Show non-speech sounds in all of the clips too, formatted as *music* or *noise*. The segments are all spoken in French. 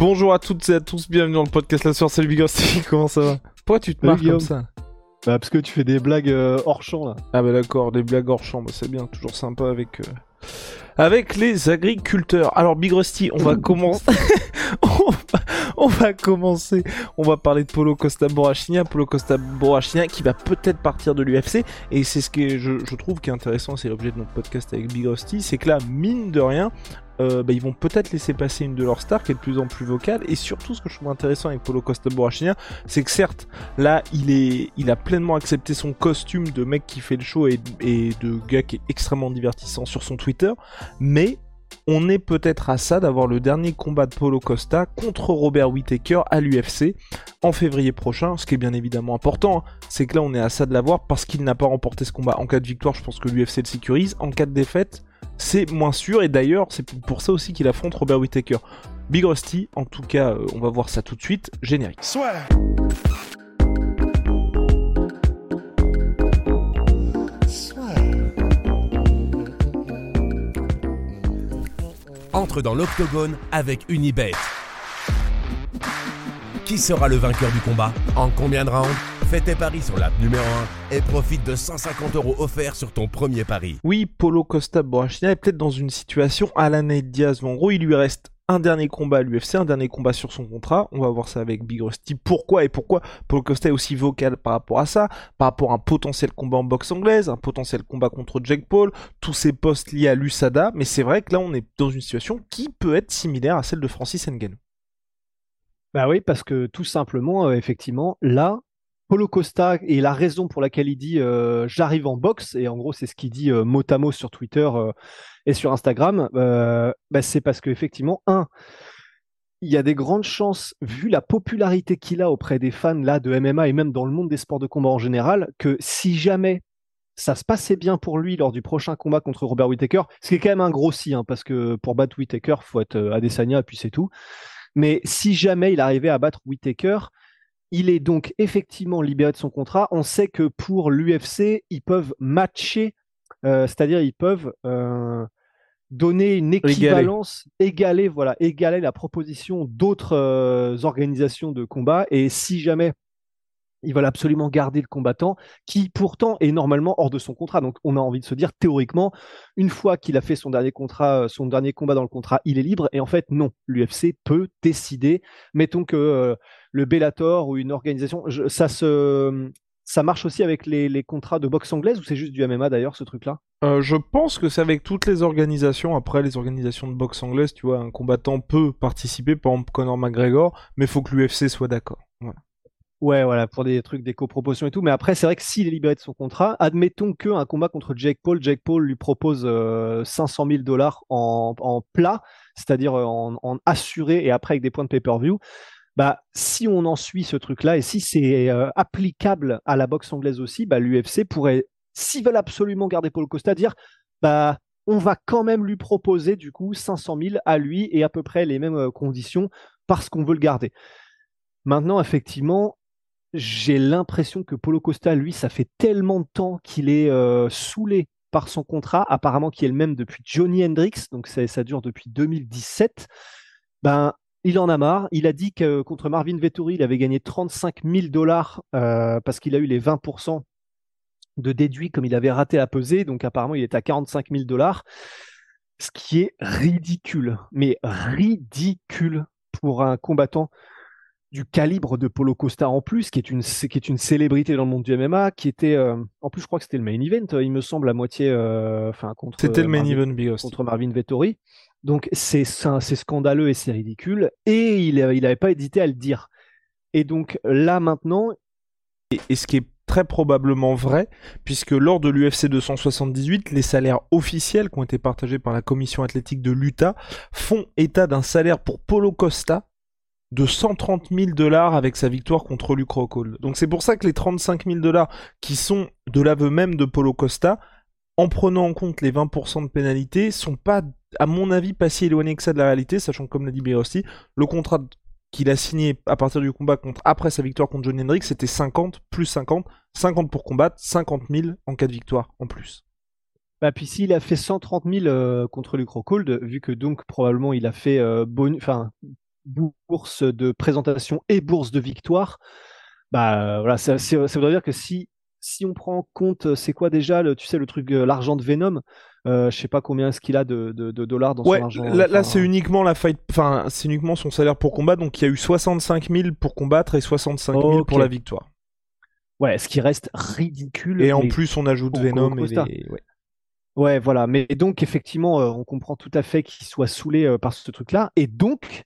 Bonjour à toutes et à tous, bienvenue dans le podcast La Soeur, salut Big Rusty, *laughs* comment ça va Pourquoi tu te marres comme ça Bah parce que tu fais des blagues euh, hors champ là. Ah bah d'accord, des blagues hors champ, bah c'est bien, toujours sympa avec... euh, Avec les agriculteurs. Alors Big Rusty, on va commencer... *laughs* *laughs* on, va... on va commencer, on va parler de Polo Costa Borrachina, Polo Costa Borrachina qui va peut-être partir de l'UFC, et c'est ce que je, je trouve qui est intéressant, c'est l'objet de notre podcast avec Big Rusty, c'est que là, mine de rien, euh, bah, ils vont peut-être laisser passer une de leurs stars qui est de plus en plus vocale, et surtout ce que je trouve intéressant avec Polo Costa Borrachina, c'est que certes, là, il, est, il a pleinement accepté son costume de mec qui fait le show et, de gars qui est extrêmement divertissant sur son Twitter, mais on est peut-être à ça d'avoir le dernier combat de Polo Costa contre Robert Whittaker à l'UFC en février prochain, ce qui est bien évidemment important, hein, c'est que là on est à ça de l'avoir parce qu'il n'a pas remporté ce combat. En cas de victoire, je pense que l'UFC le sécurise, en cas de défaite, c'est moins sûr, et d'ailleurs c'est pour ça aussi qu'il affronte Robert Whittaker. Big Rusty, en tout cas, euh, on va voir ça tout de suite, générique. entre dans l'octogone avec Unibet. Qui sera le vainqueur du combat? En combien de rounds? Fais tes paris sur l'app numéro 1 et profite de 150 euros offerts sur ton premier pari. Oui, Polo Costa Borrachina est peut-être dans une situation à la Nate Diaz, en gros il lui reste un dernier combat à l'UFC, un dernier combat sur son contrat. On va voir ça avec Big Rusty. Pourquoi et pourquoi Polo Costa est aussi vocal par rapport à ça, par rapport à un potentiel combat en boxe anglaise, un potentiel combat contre Jake Paul, tous ces postes liés à l'USADA. Mais c'est vrai que là, on est dans une situation qui peut être similaire à celle de Francis Ngannou. Bah oui, parce que tout simplement, euh, effectivement, là, Polo Costa et la raison pour laquelle il dit euh, j'arrive en boxe, et en gros c'est ce qu'il dit euh, mot à mot sur Twitter euh, et sur Instagram, bah, c'est parce qu'effectivement, un, il y a des grandes chances, vu la popularité qu'il a auprès des fans là de MMA et même dans le monde des sports de combat en général, que si jamais ça se passait bien pour lui lors du prochain combat contre Robert Whittaker, ce qui est quand même un gros si, hein, parce que pour battre Whittaker, faut être Adesanya, et puis c'est tout. Mais si jamais il arrivait à battre Whittaker, il est donc effectivement libéré de son contrat. On sait que pour l'UFC, ils peuvent matcher, euh, c'est-à-dire ils peuvent euh, donner une équivalence, égaler. voilà, égaler la proposition d'autres euh, organisations de combat. Et si jamais ils veulent absolument garder le combattant, qui pourtant est normalement hors de son contrat. Donc on a envie de se dire théoriquement, une fois qu'il a fait son dernier contrat, son dernier combat dans le contrat, il est libre. Et en fait non, l'UFC peut décider. Mettons que euh, le Bellator ou une organisation, ça se, ça marche aussi avec les, contrats de boxe anglaise ou c'est juste du MMA d'ailleurs ce truc-là? Euh, je pense que c'est avec toutes les organisations. Après, les organisations de boxe anglaise, tu vois, un combattant peut participer, par exemple Conor McGregor, mais faut que l'UFC soit d'accord. Voilà. Ouais, voilà, pour des trucs, des copromotions et tout. Mais après, c'est vrai que s'il est libéré de son contrat, admettons qu'un combat contre Jake Paul, Jake Paul lui propose euh, 500 000 dollars en, plat, c'est-à-dire euh, en, assuré et après avec des points de pay-per-view. Bah, si on en suit ce truc-là et si c'est euh, applicable à la boxe anglaise aussi, bah, l'UFC pourrait, s'ils veulent absolument garder Paul Costa, dire bah, on va quand même lui proposer du coup 500 000 à lui et à peu près les mêmes euh, conditions parce qu'on veut le garder. Maintenant, effectivement, j'ai l'impression que Polo Costa, lui, ça fait tellement de temps qu'il est euh, saoulé par son contrat, apparemment qui est le même depuis Johnny Hendrix, donc ça, dure depuis 2017. Ben, il en a marre. Il a dit que contre Marvin Vettori, il avait gagné 35 000 dollars euh, parce qu'il a eu les 20% de déduit comme il avait raté la pesée. Donc apparemment, il est à 45 000 dollars, ce qui est ridicule, mais ridicule pour un combattant du calibre de Polo Costa en plus, qui est une, qui est une célébrité dans le monde du MMA, qui était, euh, en plus je crois que c'était le main event, euh, il me semble, à moitié, euh, enfin contre. C'était le main Marvin- event, Big contre Marvin Vettori. Donc c'est scandaleux et c'est ridicule. Et il n'avait pas hésité à le dire. Et donc là maintenant, Et, et ce qui est très probablement vrai, puisque lors de l'UFC 278, les salaires officiels qui ont été partagés par la commission athlétique de l'Utah font état d'un salaire pour Polo Costa de 130 000 dollars avec sa victoire contre Luke Rockhold. Donc c'est pour ça que les 35 000 dollars qui sont de l'aveu même de Polo Costa, en prenant en compte les 20% de pénalité, sont pas, à mon avis, pas si éloignés que ça de la réalité, sachant que comme l'a dit Birosti, le contrat qu'il a signé à partir du combat contre, après sa victoire contre John Hendricks, c'était 50 plus 50, 50 pour combattre, 50 000 en cas de victoire en plus. Bah, puis s'il a fait 130 000 euh, contre Luke Rockhold, vu que donc probablement il a fait euh, bourse de présentation et bourse de victoire, bah voilà, ça, ça, voudrait dire que si si on prend en compte, euh, c'est quoi déjà, le, tu sais, le truc, euh, l'argent de Venom, euh, je sais pas combien est-ce qu'il a de, de, dollars dans son argent. Là, là c'est uniquement la fight, enfin, c'est uniquement son salaire pour combat, donc il y a eu 65 000 pour combattre et 65 000 pour la victoire. Ouais, ce qui reste ridicule. Et en plus, on ajoute Venom et ouais. ouais. voilà. Mais donc, effectivement, on comprend tout à fait qu'il soit saoulé par ce truc-là. Et donc,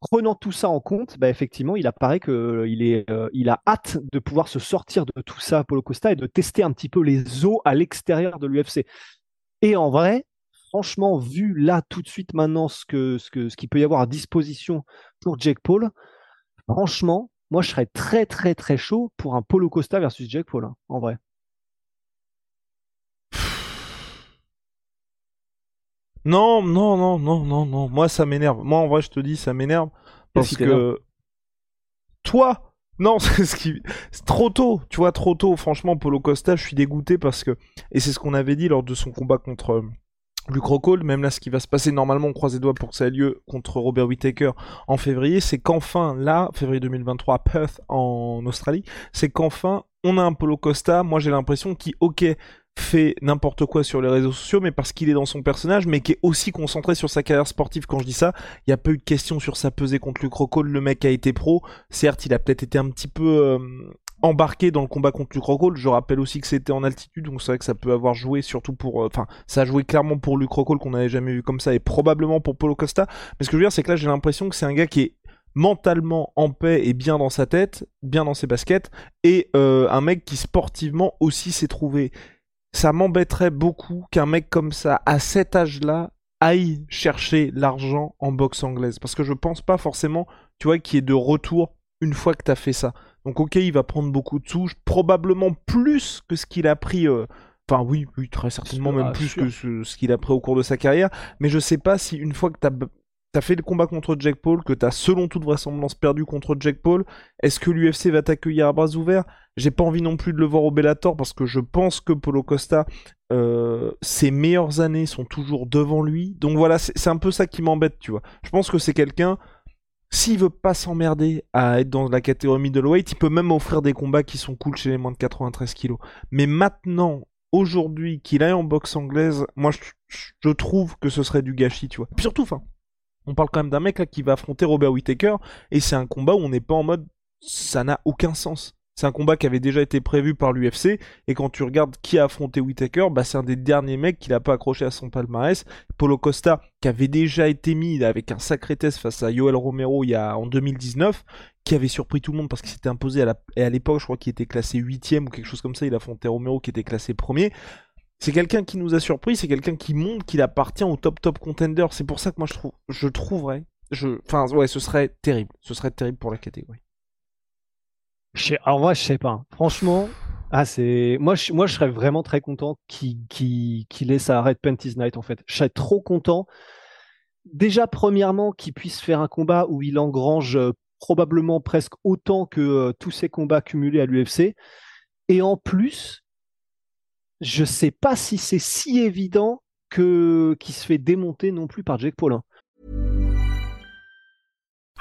prenant tout ça en compte, bah, effectivement, il apparaît qu'il euh, il a hâte de pouvoir se sortir de tout ça, Polo Costa, et de tester un petit peu les eaux à l'extérieur de l'UFC. Et en vrai, franchement, vu là tout de suite maintenant ce qu'il peut y avoir à disposition pour Jake Paul, franchement, moi je serais très très très chaud pour un Polo Costa versus Jake Paul, hein, en vrai. Non, non, non, non, non, non. Moi, ça m'énerve. Moi, en vrai, je te dis, ça m'énerve. Parce que. Toi *laughs* Non, c'est ce qui. C'est trop tôt. Tu vois, trop tôt. Franchement, Polo Costa, je suis dégoûté parce que. Et c'est ce qu'on avait dit lors de son combat contre. Euh, Luke Rockhold, même là, ce qui va se passer normalement, on croise les doigts pour que ça ait lieu contre Robert Whittaker en février, c'est qu'enfin, là, février 2023, à Perth en Australie, c'est qu'enfin, on a un Polo Costa. Moi, j'ai l'impression qu'il, ok, fait n'importe quoi sur les réseaux sociaux, mais parce qu'il est dans son personnage, mais qui est aussi concentré sur sa carrière sportive. Quand je dis ça, il n'y a pas eu de question sur sa pesée contre Luke Rockhold. Le mec a été pro. Certes, il a peut-être été un petit peu euh, embarqué dans le combat contre Luke Rockhold. Je rappelle aussi que c'était en altitude, donc c'est vrai que ça peut avoir joué surtout pour... Euh, enfin, ça a joué clairement pour Luke Rockhold qu'on n'avait jamais vu comme ça, et probablement pour Polo Costa. Mais ce que je veux dire, c'est que là, j'ai l'impression que c'est un gars qui est mentalement en paix et bien dans sa tête, bien dans ses baskets, et euh, un mec qui sportivement aussi s'est trouvé ça m'embêterait beaucoup qu'un mec comme ça, à cet âge-là, aille chercher l'argent en boxe anglaise. Parce que je pense pas forcément, tu vois, qu'il est de retour une fois que t'as fait ça. Donc ok, il va prendre beaucoup de sous, probablement plus que ce qu'il a pris... Euh, enfin oui, oui, très certainement même plus que ce, ce qu'il a pris au cours de sa carrière. Mais je sais pas si une fois que t'as T'as fait le combat contre Jack Paul, que t'as selon toute vraisemblance perdu contre Jack Paul. Est-ce que l'UFC va t'accueillir à bras ouverts? J'ai pas envie non plus de le voir au Bellator parce que je pense que Polo Costa, euh, ses meilleures années sont toujours devant lui. Donc voilà, c'est un peu ça qui m'embête, tu vois. Je pense que c'est quelqu'un, s'il veut pas s'emmerder à être dans la catégorie middleweight, il peut même offrir des combats qui sont cool chez les moins de 93 kilos. Mais maintenant, aujourd'hui, qu'il aille en boxe anglaise, moi je, trouve que ce serait du gâchis, tu vois. Surtout, on parle quand même d'un mec là qui va affronter Robert Whittaker et c'est un combat où on n'est pas en mode ça n'a aucun sens. C'est un combat qui avait déjà été prévu par l'UFC et quand tu regardes qui a affronté Whittaker, bah c'est un des derniers mecs qui n'a pas accroché à son palmarès. Polo Costa qui avait déjà été mis avec un sacré test face à Yoel Romero il en 2019 qui avait surpris tout le monde parce qu'il s'était imposé à l'époque, je crois qu'il était classé 8 ou quelque chose comme ça, il affrontait Romero qui était classé premier. C'est quelqu'un qui nous a surpris, c'est quelqu'un qui montre qu'il appartient au top top contender. C'est pour ça que moi je trouve, je trouverais, enfin ouais, ce serait terrible, ce serait terrible pour la catégorie. Je vrai, je sais pas. Franchement, ah c'est, moi je, moi je serais vraiment très content qu'il qu ait sa Red Panties Night en fait. Je serais trop content. Déjà premièrement qu'il puisse faire un combat où il engrange euh, probablement presque autant que euh, tous ses combats cumulés à l'UFC. Et en plus, je sais pas si c'est si évident que qui se fait démonter non plus par Jake Paulin.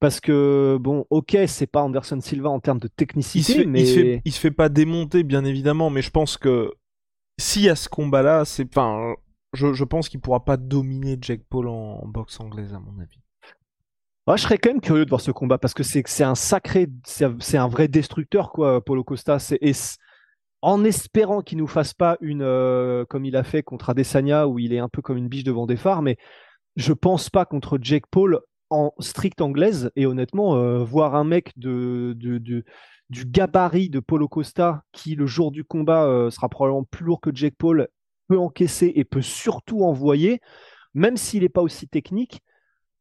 Parce que, bon, ok, c'est pas Anderson Silva en termes de Il technicité, fait, mais. il, se fait, il se fait pas démonter, bien évidemment, mais je pense que s'il y a ce combat-là, c'est. Enfin, je, je pense qu'il pourra pas dominer Jake Paul en, en boxe anglaise, à mon avis. Ouais, je serais quand même curieux de voir ce combat parce que c'est un sacré, c'est un vrai destructeur, quoi, Paulo Costa. Et en espérant qu'il nous fasse pas une, euh, comme il a fait contre Adesanya, où il est un peu comme une biche devant des phares, mais je pense pas contre Jake Paul en strict anglaise. Et honnêtement, euh, voir un mec de, du gabarit de Paulo Costa, qui le jour du combat euh, sera probablement plus lourd que Jake Paul, peut encaisser et peut surtout envoyer, même s'il n'est pas aussi technique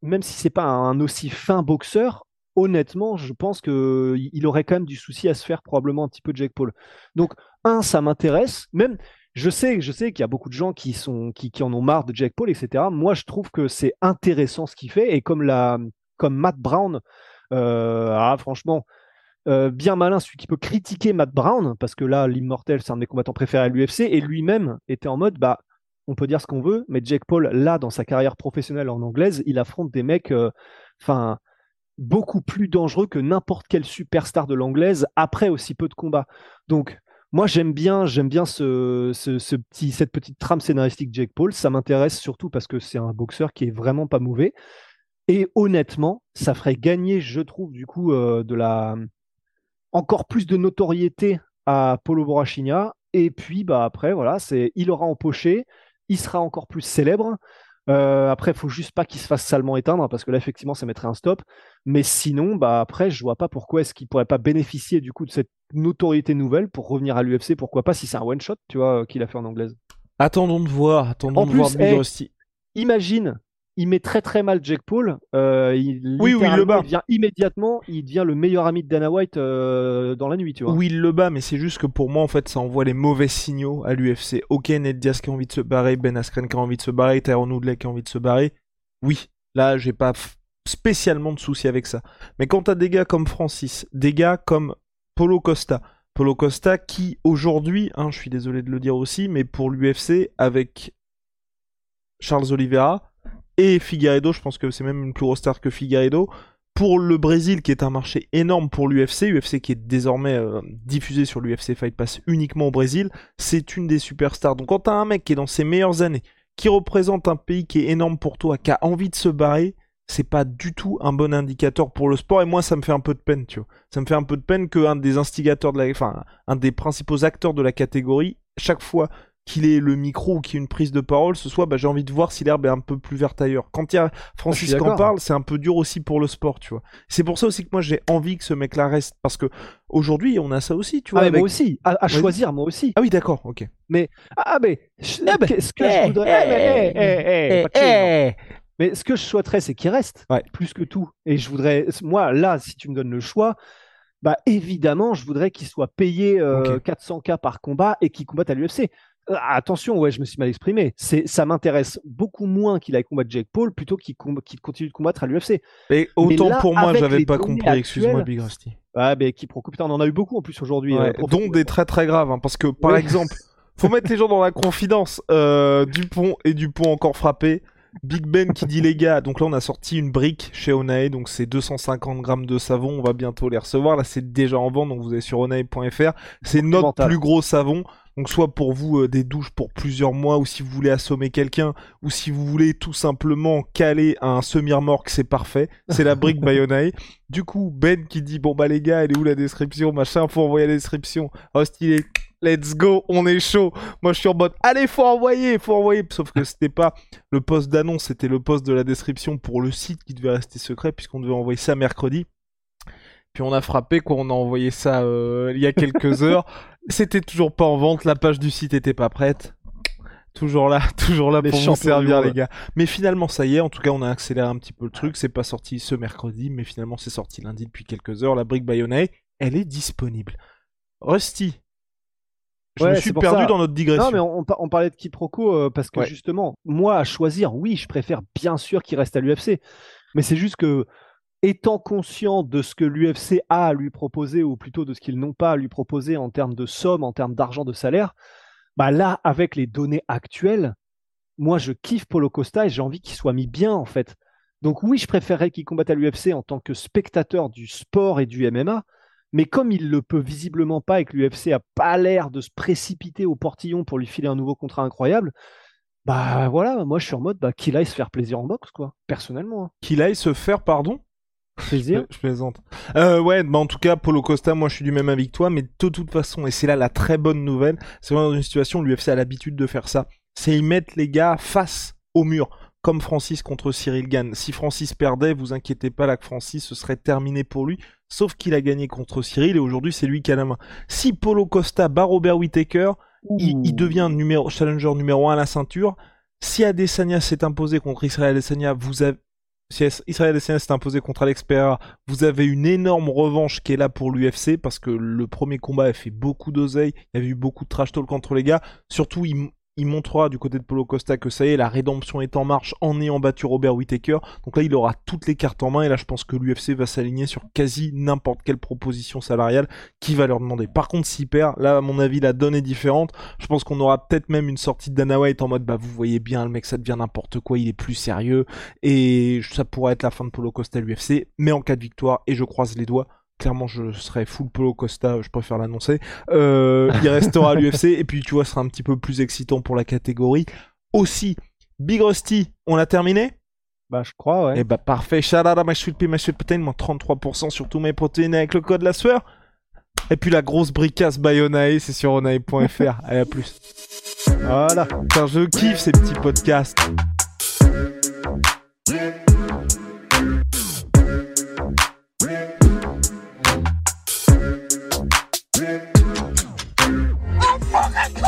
même si c'est pas un aussi fin boxeur, honnêtement, je pense que il aurait quand même du souci à se faire probablement un petit peu Jake Paul. Donc, un, ça m'intéresse. Même, je sais, je sais qu'il y a beaucoup de gens qui sont, qui, en ont marre de Jake Paul, etc. Moi, je trouve que c'est intéressant ce qu'il fait. Et comme la, comme Matt Brown, euh, ah, franchement, euh, bien malin celui qui peut critiquer Matt Brown, parce que là, l'immortel, c'est un de mes combattants préférés à l'UFC, et lui-même était en mode, bah, on peut dire ce qu'on veut, mais Jake Paul, là, dans sa carrière professionnelle en anglaise, il affronte des mecs, euh, enfin, beaucoup plus dangereux que n'importe quelle superstar de l'anglaise après aussi peu de combats. Donc, moi, j'aime bien, j'aime bien ce, petit, cette petite trame scénaristique Jake Paul. Ça m'intéresse surtout parce que c'est un boxeur qui est vraiment pas mauvais. Et honnêtement, ça ferait gagner, je trouve, du coup, euh, de la encore plus de notoriété à Polo Borrachigna. Et puis, bah après, voilà, c'est il aura empoché, il sera encore plus célèbre. Euh, après, il faut juste pas qu'il se fasse salement éteindre parce que là, effectivement, ça mettrait un stop. Mais sinon, bah après, je vois pas pourquoi est-ce qu'il pourrait pas bénéficier du coup de cette notoriété nouvelle pour revenir à l'UFC. Pourquoi pas si c'est un one shot, tu vois, qu'il a fait en anglaise. Attendons de voir, attendons En de plus, voir Big hey. Imagine, il met très très mal Jake Paul. euh, il, Oui, oui, il le bat. il devient immédiatement, il devient le meilleur ami de Dana White euh, dans la nuit, tu vois. Oui, il le bat, mais c'est juste que pour moi, en fait, ça envoie les mauvais signaux à l'UFC. Ok, Ned Diaz qui a envie de se barrer, Ben Askren qui a envie de se barrer, Tyron Woodley qui a envie de se barrer. Oui, là, j'ai pas spécialement de soucis avec ça. Mais quand t'as des gars comme Francis, des gars comme Polo Costa, Polo Costa qui aujourd'hui, hein, je suis désolé de le dire aussi, mais pour l'UFC, avec Charles Oliveira et Figueiredo, je pense que c'est même une plus grosse star que Figueiredo, pour le Brésil, qui est un marché énorme pour l'UFC, UFC qui est désormais euh, diffusé sur l'UFC Fight Pass uniquement au Brésil, c'est une des superstars. Donc quand t'as un mec qui est dans ses meilleures années, qui représente un pays qui est énorme pour toi, qui a envie de se barrer, c'est pas du tout un bon indicateur pour le sport. Et moi, ça me fait un peu de peine, tu vois. Ça me fait un peu de peine qu'un des instigateurs de la, enfin, un des principaux acteurs de la catégorie, chaque fois qu'il ait le micro ou qu'il y ait une prise de parole, ce soit, bah, j'ai envie de voir si l'herbe est un peu plus verte ailleurs. Quand il y a Francis suis qui en parle, c'est un peu dur aussi pour le sport, tu vois. C'est pour ça aussi que moi j'ai envie que ce mec-là reste, parce que aujourd'hui on a ça aussi, tu vois. Ah, avec- moi aussi, à, choisir, moi aussi. Ah oui, d'accord, ok. Ah, mais je- Ah, bah, qu'est-ce que eh, je voudrais? eh, Eh, mais, eh, de chill, non. eh. Mais ce que je souhaiterais, c'est qu'il reste, Ouais. plus que tout. Et je voudrais, moi, là, si tu me donnes le choix, bah évidemment, je voudrais qu'il soit payé euh, Ok. 400K par combat et qu'il combatte à l'UFC. Euh, attention, ouais, je me suis mal exprimé. C'est, ça m'intéresse beaucoup moins qu'il aille combattre Jake Paul plutôt qu'il, continue de combattre à l'UFC. Et autant là, pour moi, j'avais pas compris, excuse-moi, actuelles- Big Rusty. Ah, mais qui pro- putain, on en a eu beaucoup en plus aujourd'hui. Ouais, euh, dont des très très graves, hein, parce que par Oui. exemple, faut mettre les gens dans la confidence. Euh, Dupont et Dupont encore frappé. Big Ben qui dit les gars, donc là on a sorti une brique chez Onae, donc c'est 250 grammes de savon, on va bientôt les recevoir, là c'est déjà en vente, donc vous allez sur onae.fr, c'est notre plus gros savon, donc soit pour vous euh, des douches pour plusieurs mois, ou si vous voulez assommer quelqu'un, ou si vous voulez tout simplement caler un semi-remorque, c'est parfait, c'est la brique *laughs* by Onae. Du coup, Ben qui dit, bon bah les gars, elle est où la description, machin, faut envoyer la description, oh stylé, let's go, on est chaud, moi je suis en mode, allez faut envoyer, faut envoyer, sauf que c'était pas le poste d'annonce, c'était le poste de la description pour le site qui devait rester secret puisqu'on devait envoyer ça mercredi. Puis on a frappé quoi, on a envoyé ça euh, il y a quelques heures. C'était toujours pas en vente, la page du site était pas prête. Toujours là, *laughs* toujours là Les pour vous servir les gars. Mais finalement ça y est, en tout cas on a accéléré un petit peu le truc, c'est pas sorti ce mercredi, mais finalement c'est sorti lundi depuis quelques heures. La brique Bayonnaise, elle est disponible. Rusty, je Ouais, me suis perdu ça. dans notre digression. Non, mais on, on par- on parlait de quiproquo euh, parce que Ouais. justement, moi, à choisir, oui, je préfère bien sûr qu'il reste à l'UFC. Mais c'est juste que, étant conscient de ce que l'UFC a à lui proposer, ou plutôt de ce qu'ils n'ont pas à lui proposer en termes de somme, en termes d'argent, de salaire, bah là, avec les données actuelles, moi, je kiffe Polo Costa et j'ai envie qu'il soit mis bien, en fait. Donc oui, je préférerais qu'il combatte à l'UFC en tant que spectateur du sport et du MMA, mais comme il le peut visiblement pas et que l'UFC a pas l'air de se précipiter au portillon pour lui filer un nouveau contrat incroyable, bah voilà, moi je suis en mode bah, qu'il aille se faire plaisir en boxe, quoi, personnellement. hein. Qu'il aille se faire, pardon Plaisir. Je plaisante. Euh, ouais, bah en tout cas, Polo Costa, moi je suis du même avis que toi, mais de toute façon, et c'est là la très bonne nouvelle, c'est vraiment dans une situation où l'UFC a l'habitude de faire ça. C'est ils mettent les gars face au mur, comme Francis contre Cyril Gann. Si Francis perdait, vous inquiétez pas, là que Francis, ce serait terminé pour lui, sauf qu'il a gagné contre Cyril et aujourd'hui c'est lui qui a la main. Si Polo Costa bat Robert Whittaker, il, il devient numéro, challenger numéro 1 à la ceinture. Si Adesanya s'est imposé contre Israël Adesanya, vous avez Israël Adesanya s'est imposé contre Alex vous avez une énorme revanche qui est là pour l'UFC parce que le premier combat a fait beaucoup d'oseille, il y avait eu beaucoup de trash talk entre les gars. Surtout, il, il montrera du côté de Polo Costa que ça y est, la rédemption est en marche en ayant battu Robert Whittaker. Donc là, il aura toutes les cartes en main et là, je pense que l'UFC va s'aligner sur quasi n'importe quelle proposition salariale qui va leur demander. Par contre, s'il perd, là, à mon avis, la donne est différente. Je pense qu'on aura peut-être même une sortie de Dana White en mode, bah, vous voyez bien, le mec, ça devient n'importe quoi, il est plus sérieux et ça pourrait être la fin de Polo Costa à l'UFC. Mais en cas de victoire, et je croise les doigts, clairement je serai full Polo Costa, je préfère l'annoncer. Euh, il restera à *laughs* l'UFC et puis tu vois, ce sera un petit peu plus excitant pour la catégorie. Aussi, Big Rusty, on l'a terminé? Bah je crois, ouais. Eh bah parfait, sweet pea, my sweet protein, moins 33% sur tous mes protéines avec le code la sueur. Et puis la grosse bricasse Bayonae, c'est sur onae.fr. Allez, à plus. Voilà. Putain, je kiffe ces petits podcasts.